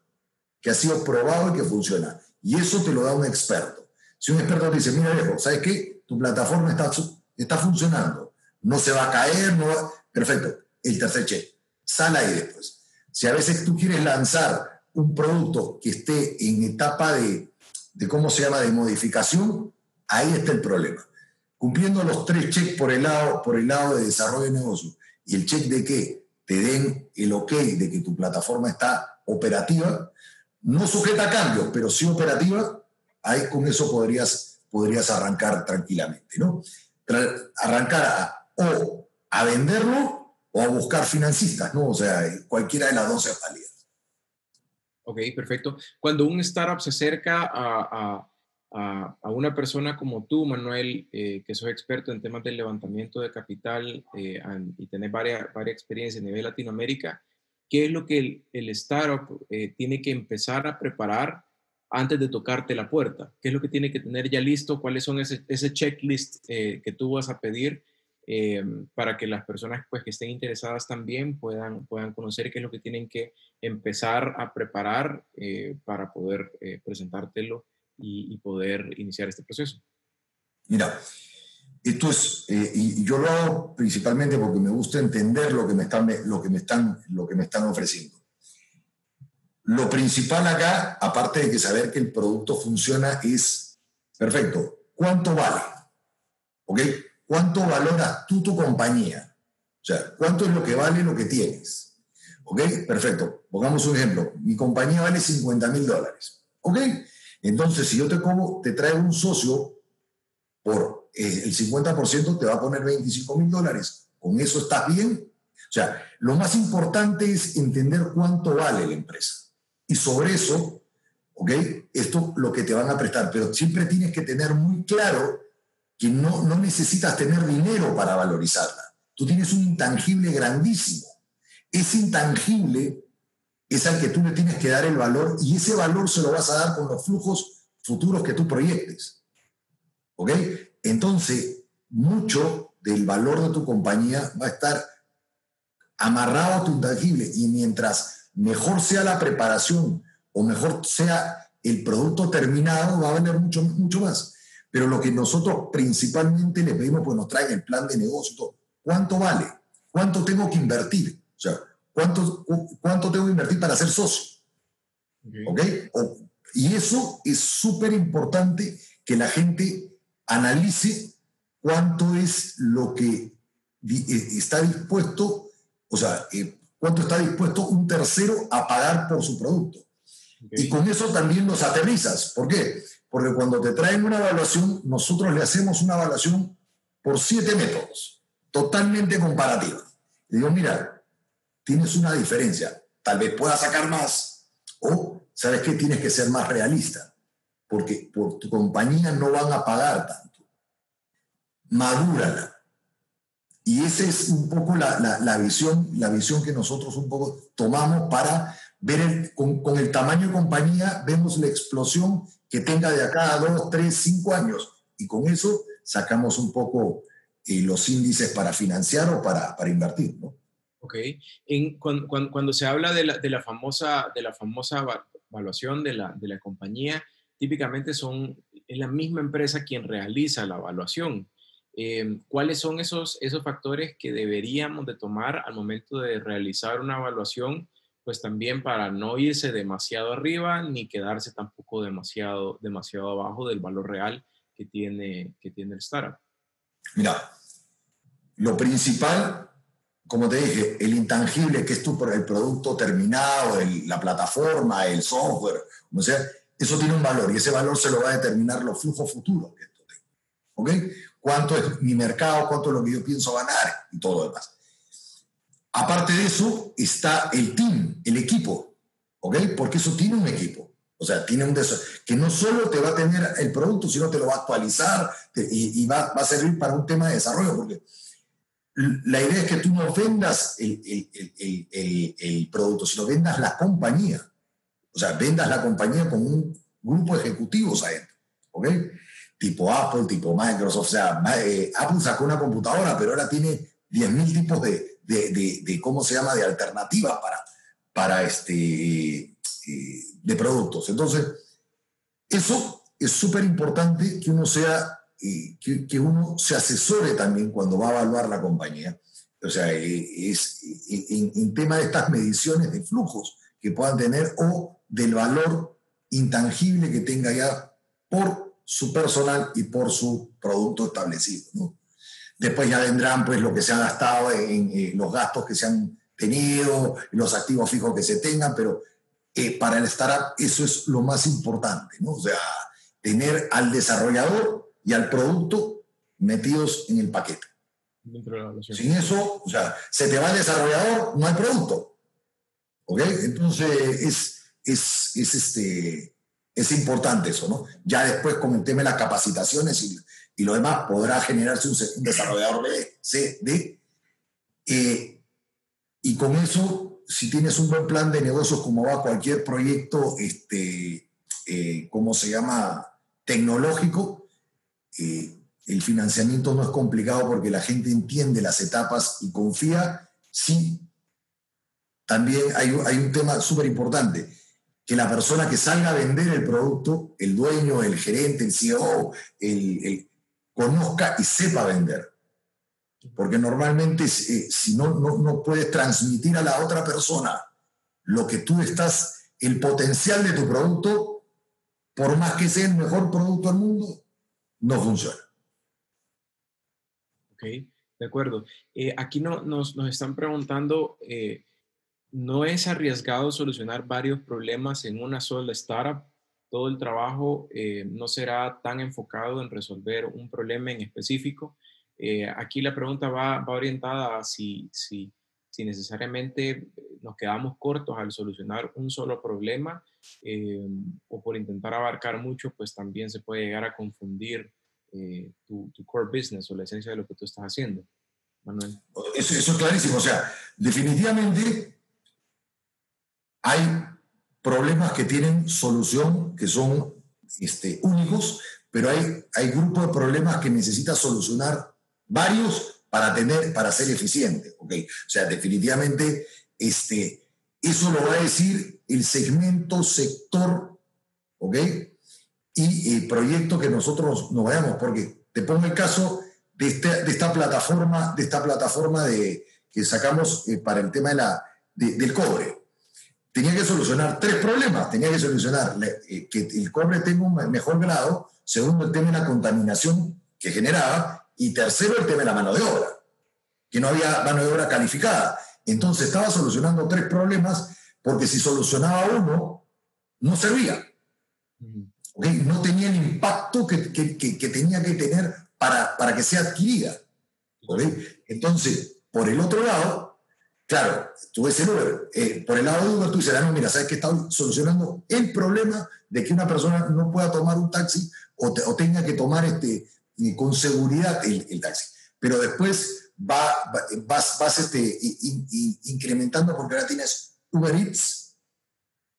que ha sido probado y que funciona. Y eso te lo da un experto. Si un experto te dice, mira viejo, ¿sabes qué? Tu plataforma está, está funcionando no se va a caer, no Perfecto, el tercer check, sal ahí después. Si a veces tú quieres lanzar un producto que esté en etapa de, de ¿cómo se llama?, de modificación, ahí está el problema. Cumpliendo los tres checks por el lado, por el lado de desarrollo de negocio y el check de que te den el ok de que tu plataforma está operativa, no sujeta a cambios, pero sí operativa, ahí con eso podrías, podrías arrancar tranquilamente, ¿no? Arrancar o a venderlo o a buscar financistas, ¿no? O sea, cualquiera de las dos es. Ok, perfecto. Cuando un startup se acerca a, a, a una persona como tú, Manuel, eh, que sos experto en temas de levantamiento de capital eh, y tenés varias, varias experiencias a nivel Latinoamérica, ¿qué es lo que el, startup eh, tiene que empezar a preparar antes de tocarte la puerta? ¿Qué es lo que tiene que tener ya listo? ¿Cuáles son ese, ese checklist que tú vas a pedir? Eh, para que las personas pues, que estén interesadas también puedan, puedan conocer qué es lo que tienen que empezar a preparar eh, para poder eh, presentártelo y, poder iniciar este proceso. Mira, esto es, y yo lo hago principalmente porque me gusta entender lo que me están, lo que me están, lo que me están ofreciendo. Lo principal acá, aparte de que saber que el producto funciona, es, perfecto, ¿cuánto vale? ¿Ok? ¿Cuánto valoras tú tu compañía? O sea, ¿cuánto es lo que vale lo que tienes? ¿Ok? Perfecto. Pongamos un ejemplo. Mi compañía vale 50 mil dólares. ¿Ok? Entonces, si yo te, como, te traigo un socio por eh, el 50%, te va a poner 25 mil dólares. ¿Con eso estás bien? O sea, lo más importante es entender cuánto vale la empresa. Y sobre eso, ¿ok? Esto lo que te van a prestar. Pero siempre tienes que tener muy claro que no, necesitas tener dinero para valorizarla. Tú tienes un intangible grandísimo. Ese intangible es al que tú le tienes que dar el valor y ese valor se lo vas a dar con los flujos futuros que tú proyectes. ¿Ok? Entonces, mucho del valor de tu compañía va a estar amarrado a tu intangible y mientras mejor sea la preparación o mejor sea el producto terminado va a valer mucho, mucho más. Pero lo que nosotros principalmente les pedimos, pues nos traen el plan de negocio, ¿cuánto vale? ¿Cuánto tengo que invertir? O sea, ¿cuánto, cuánto tengo que invertir para ser socio? ¿Ok? y eso es súper importante que la gente analice cuánto es lo que eh, está dispuesto, o sea, eh, cuánto está dispuesto un tercero a pagar por su producto. Y con eso también los aterrizas. ¿Por qué? Porque cuando te traen una evaluación, nosotros le hacemos una evaluación por siete métodos, totalmente comparativa. Le digo, mira, tienes una diferencia, tal vez puedas sacar más, o sabes que tienes que ser más realista, porque por tu compañía no van a pagar tanto. Madúrala. Y esa es un poco la, la, visión, la visión que nosotros un poco tomamos para ver con, con, el tamaño de compañía, vemos la explosión que tenga de acá a dos, tres, cinco años. Y con eso sacamos un poco eh, los índices para financiar o para, para invertir. ¿no? Ok. En, cuando, cuando, se habla de la, de la, famosa, de la famosa evaluación de la, de la compañía, típicamente son, es la misma empresa quien realiza la evaluación. Eh, ¿Cuáles son esos, esos factores que deberíamos de tomar al momento de realizar una evaluación pues también para no irse demasiado arriba ni quedarse tampoco demasiado, demasiado abajo del valor real que tiene, que tiene el startup. Mira, lo principal, como te dije, el intangible que es tu, el producto terminado, la plataforma, el software, o sea, eso tiene un valor y ese valor se lo va a determinar los flujos futuros que esto tenga. ¿Ok? ¿Cuánto es mi mercado? ¿Cuánto es lo que yo pienso ganar? Y todo lo demás. Aparte de eso, está el team, el equipo, ¿ok? Porque eso tiene un equipo. O sea, tiene un que no solo te va a tener el producto, sino te lo va a actualizar y, va, a servir para un tema de desarrollo, porque la idea es que tú no vendas el, el, producto, sino vendas la compañía. O sea, vendas la compañía con un grupo de ejecutivos adentro, ¿ok? Tipo Apple, tipo Microsoft. O sea, eh, Apple sacó una computadora, pero ahora tiene 10.000 tipos de, de, ¿cómo se llama?, de alternativas para, para este, eh, de productos. Entonces, eso es súper importante que uno sea, eh, que, uno se asesore también cuando va a evaluar la compañía. O sea, eh, es en, tema de estas mediciones de flujos que puedan tener o del valor intangible que tenga ya por su personal y por su producto establecido. Después ya vendrán pues lo que se ha gastado en, los gastos que se han tenido, los activos fijos que se tengan, pero eh, para el startup eso es lo más importante, ¿no? O sea, tener al desarrollador y al producto metidos en el paquete. Sin eso, o sea, se te va el desarrollador, no hay producto. ¿Ok? Entonces es, es, es, este, es importante eso, ¿no? Ya después con el tema de las capacitaciones y y lo demás podrá generarse un, desarrollador B, C. Eh, y con eso, si tienes un buen plan de negocios, como va cualquier proyecto, este, eh, ¿cómo se llama? Tecnológico, eh, el financiamiento no es complicado porque la gente entiende las etapas y confía. Sí, también hay, hay un tema súper importante que la persona que salga a vender el producto, el dueño, el gerente, el CEO, el, conozca y sepa vender. Porque normalmente eh, si no, no, puedes transmitir a la otra persona lo que tú estás, el potencial de tu producto, por más que sea el mejor producto del mundo, no funciona. Ok, de acuerdo. Eh, aquí no, nos, nos, están preguntando, eh, ¿no es arriesgado solucionar varios problemas en una sola startup? todo el trabajo eh, no será tan enfocado en resolver un problema en específico. Eh, aquí la pregunta va, orientada a si, si, si, necesariamente nos quedamos cortos al solucionar un solo problema eh, o por intentar abarcar mucho, pues también se puede llegar a confundir tu, tu, core business o la esencia de lo que tú estás haciendo. Manuel. Eso, eso es clarísimo. O sea, definitivamente hay problemas que tienen solución, que son este, únicos, pero hay, hay grupos de problemas que necesita solucionar varios para, tener, para ser eficiente. ¿okay? O sea, definitivamente este, eso lo va a decir el segmento, sector ¿ok? Y el proyecto que nosotros nos vayamos, porque te pongo el caso de, este, de esta plataforma, de esta plataforma de, que sacamos eh, para el tema de la, del cobre. Tenía que solucionar tres problemas. Tenía que solucionar eh, que el cobre tenga un mejor grado, segundo, el tema de la contaminación que generaba, y tercero, el tema de la mano de obra, que no había mano de obra calificada. Entonces estaba solucionando tres problemas porque si solucionaba uno, no servía. No tenía el impacto que, que, que, tenía que tener para, para que sea adquirida. Entonces, por el otro lado, claro, tú el Uber, eh, por el lado de Uber tú dices, ah, no, mira, sabes que está solucionando el problema de que una persona no pueda tomar un taxi o, tenga que tomar este, con seguridad el, taxi. Pero después va, vas, vas este, incrementando porque ahora tienes Uber Eats,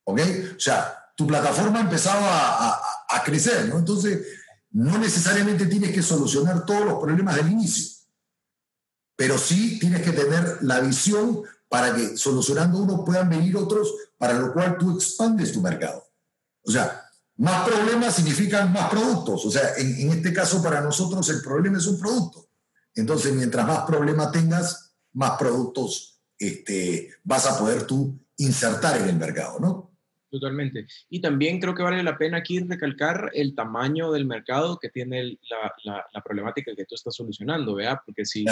¿ok? O sea, tu plataforma ha empezado a, a, crecer, ¿no? Entonces, no necesariamente tienes que solucionar todos los problemas del inicio, pero sí tienes que tener la visión para que solucionando uno puedan venir otros, para lo cual tú expandes tu mercado. O sea, más problemas significan más productos. O sea, en, en este caso para nosotros el problema es un producto. Entonces, mientras más problemas tengas, más productos este, vas a poder tú insertar en el mercado, ¿no? Totalmente. Y también creo que vale la pena aquí recalcar el tamaño del mercado que tiene la, la, problemática que tú estás solucionando, ¿vea? Porque si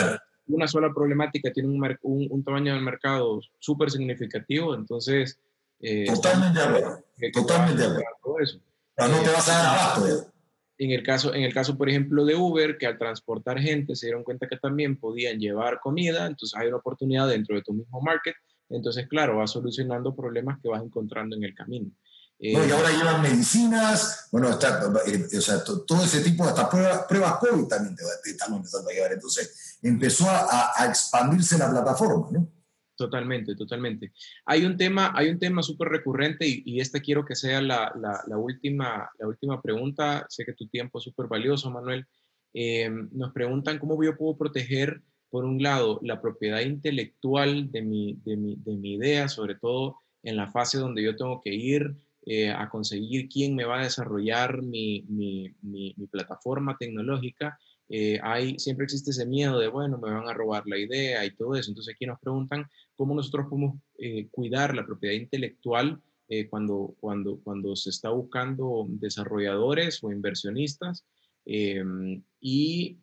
una sola problemática tiene un, un, tamaño del mercado súper significativo, entonces... Eh, totalmente de acuerdo. Totalmente de acuerdo. no te vas a dar abasto. En el, caso, en el caso, por ejemplo, de Uber, que al transportar gente se dieron cuenta que también podían llevar comida, entonces hay una oportunidad dentro de tu mismo market, entonces, claro, vas solucionando problemas que vas encontrando en el camino. Y eh, ahora llevan medicinas, bueno, está, eh, o sea, todo ese tipo, hasta pruebas, pruebas COVID también te, están empezando a llevar. Entonces, empezó a, a expandirse la plataforma, ¿no? Totalmente, totalmente. Hay un tema, hay un tema súper recurrente y, y, esta quiero que sea la, la, última, la última pregunta. Sé que tu tiempo es súper valioso, Manuel. Eh, nos preguntan cómo yo puedo proteger, por un lado, la propiedad intelectual de mi, de mi, de mi idea, sobre todo en la fase donde yo tengo que ir eh, a conseguir quién me va a desarrollar mi, mi, mi plataforma tecnológica eh, siempre existe ese miedo de, bueno, me van a robar la idea y todo eso. Entonces aquí nos preguntan cómo nosotros podemos eh, cuidar la propiedad intelectual eh, cuando, cuando, cuando se está buscando desarrolladores o inversionistas. Y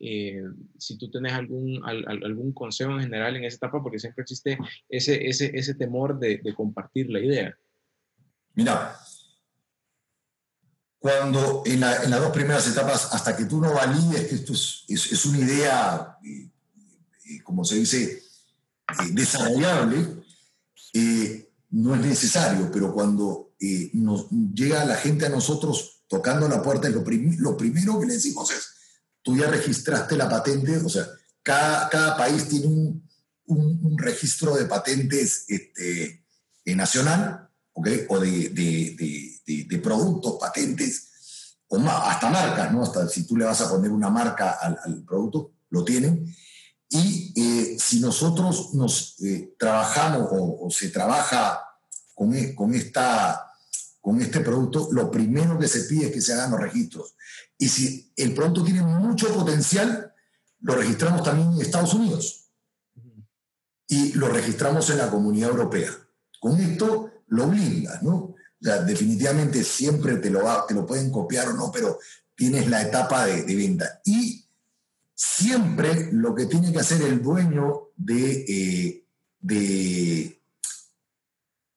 si tú tienes algún, algún consejo en general en esa etapa, porque siempre existe ese, ese, ese temor de, de compartir la idea. Mira, cuando en, las dos primeras etapas, hasta que tú no valides que esto es, una idea, como se dice, eh, desarrollable, eh, no es necesario, pero cuando eh, nos llega la gente a nosotros tocando la puerta, lo, lo primero que le decimos es, tú ya registraste la patente, o sea, cada, cada país tiene un, un, registro de patentes este, nacional, o de, de, de, productos, patentes, o hasta marcas, ¿no? Hasta si tú le vas a poner una marca al, al producto, lo tienen. Y eh, si nosotros nos eh, trabajamos o, se trabaja con, e, con, esta, con este producto, lo primero que se pide es que se hagan los registros. Y si el producto tiene mucho potencial, lo registramos también en Estados Unidos y lo registramos en la comunidad europea. Con esto lo blindas, ¿no? O sea, definitivamente siempre te lo, te lo pueden copiar o no, pero tienes la etapa de, venta. Y siempre lo que tiene que hacer el dueño de, eh, de,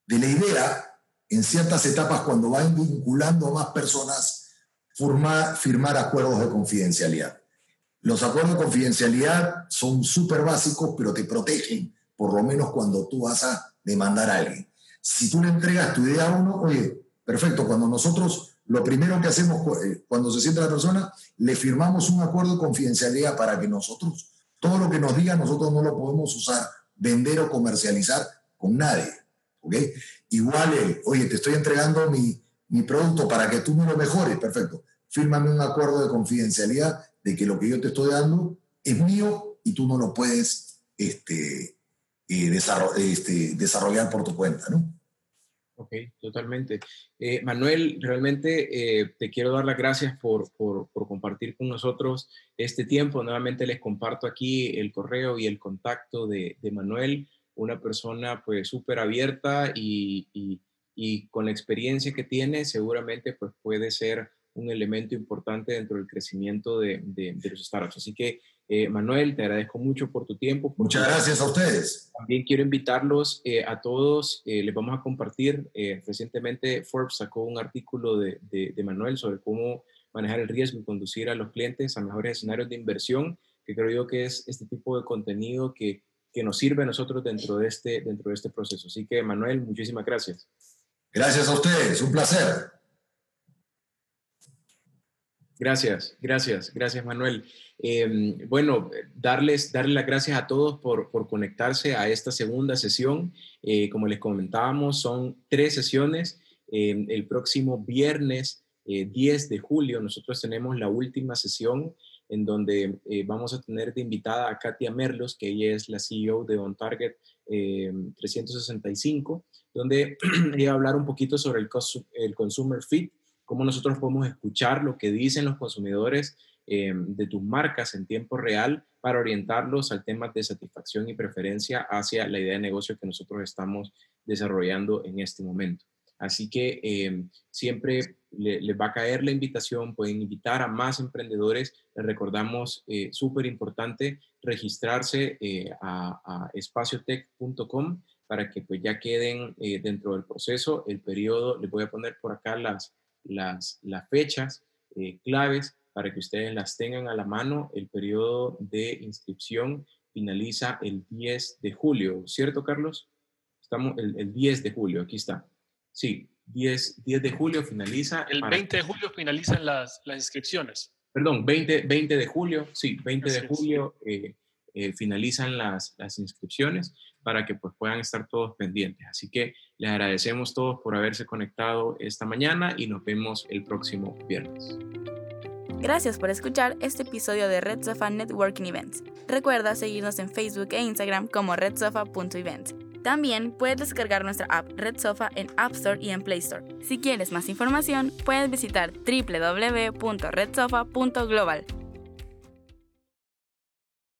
de, la idea, en ciertas etapas, cuando va vinculando a más personas, firmar, firmar acuerdos de confidencialidad. Los acuerdos de confidencialidad son súper básicos, pero te protegen, por lo menos cuando tú vas a demandar a alguien. Si tú le entregas tu idea a uno, oye, perfecto, cuando nosotros lo primero que hacemos eh, cuando se siente la persona, le firmamos un acuerdo de confidencialidad para que nosotros, todo lo que nos diga, nosotros no lo podemos usar, vender o comercializar con nadie. ¿ok? Igual, eh, oye, te estoy entregando mi, mi producto para que tú me lo mejores, perfecto. Fírmame un acuerdo de confidencialidad de que lo que yo te estoy dando es mío y tú no lo puedes este, eh, este, desarrollar por tu cuenta, ¿no? Ok, totalmente. Eh, Manuel, realmente eh, te quiero dar las gracias por, por, compartir con nosotros este tiempo. Nuevamente les comparto aquí el correo y el contacto de, de Manuel, una persona pues súper abierta y, y, con la experiencia que tiene, seguramente pues puede ser un elemento importante dentro del crecimiento de, de, de los startups. Así que eh, Manuel, te agradezco mucho por tu tiempo. Muchas gracias a ustedes. También quiero invitarlos eh, a todos. Eh, les vamos a compartir. recientemente Forbes sacó un artículo de, de, Manuel sobre cómo manejar el riesgo y conducir a los clientes a mejores escenarios de inversión, que creo yo que es este tipo de contenido que, que nos sirve a nosotros dentro de, este, dentro de este proceso. Así que, Manuel, muchísimas gracias. Gracias a ustedes. Un placer. Gracias, gracias, gracias Manuel. Em, bueno, darles, darles las gracias a todos por, por conectarse a esta segunda sesión. Eh, como les comentábamos, son tres sesiones. Em, el próximo viernes 10 eh, de julio nosotros tenemos la última sesión en donde eh, vamos a tener de invitada a Katia Merlos, que ella es la CEO de On Target 365, em, donde [CLEARS THROAT] ella va a hablar un poquito sobre el, el Consumer Fit cómo nosotros podemos escuchar lo que dicen los consumidores eh, de tus marcas en tiempo real para orientarlos al tema de satisfacción y preferencia hacia la idea de negocio que nosotros estamos desarrollando en este momento. Así que eh, siempre les va a caer la invitación, pueden invitar a más emprendedores. Les recordamos, eh, súper importante, registrarse a, a espaciotech.com para que pues ya queden dentro del proceso. El periodo, les voy a poner por acá las, las, las fechas eh, claves para que ustedes las tengan a la mano. El periodo de inscripción finaliza el 10 de julio, ¿cierto, Carlos? Estamos el, 10 de julio, aquí está. Sí, 10, 10 de julio finaliza. El 20 de julio finalizan las, las inscripciones. Perdón, 20, 20 de julio, sí, 20 de julio eh, eh, finalizan las, las inscripciones para que pues, puedan estar todos pendientes. Así que les agradecemos todos por haberse conectado esta mañana y nos vemos el próximo viernes. Gracias por escuchar este episodio de Red Sofa Networking Events. Recuerda seguirnos en Facebook e Instagram como redsofa.events. También puedes descargar nuestra app Red Sofa en App Store y en Play Store. Si quieres más información, puedes visitar www.redsofa.global.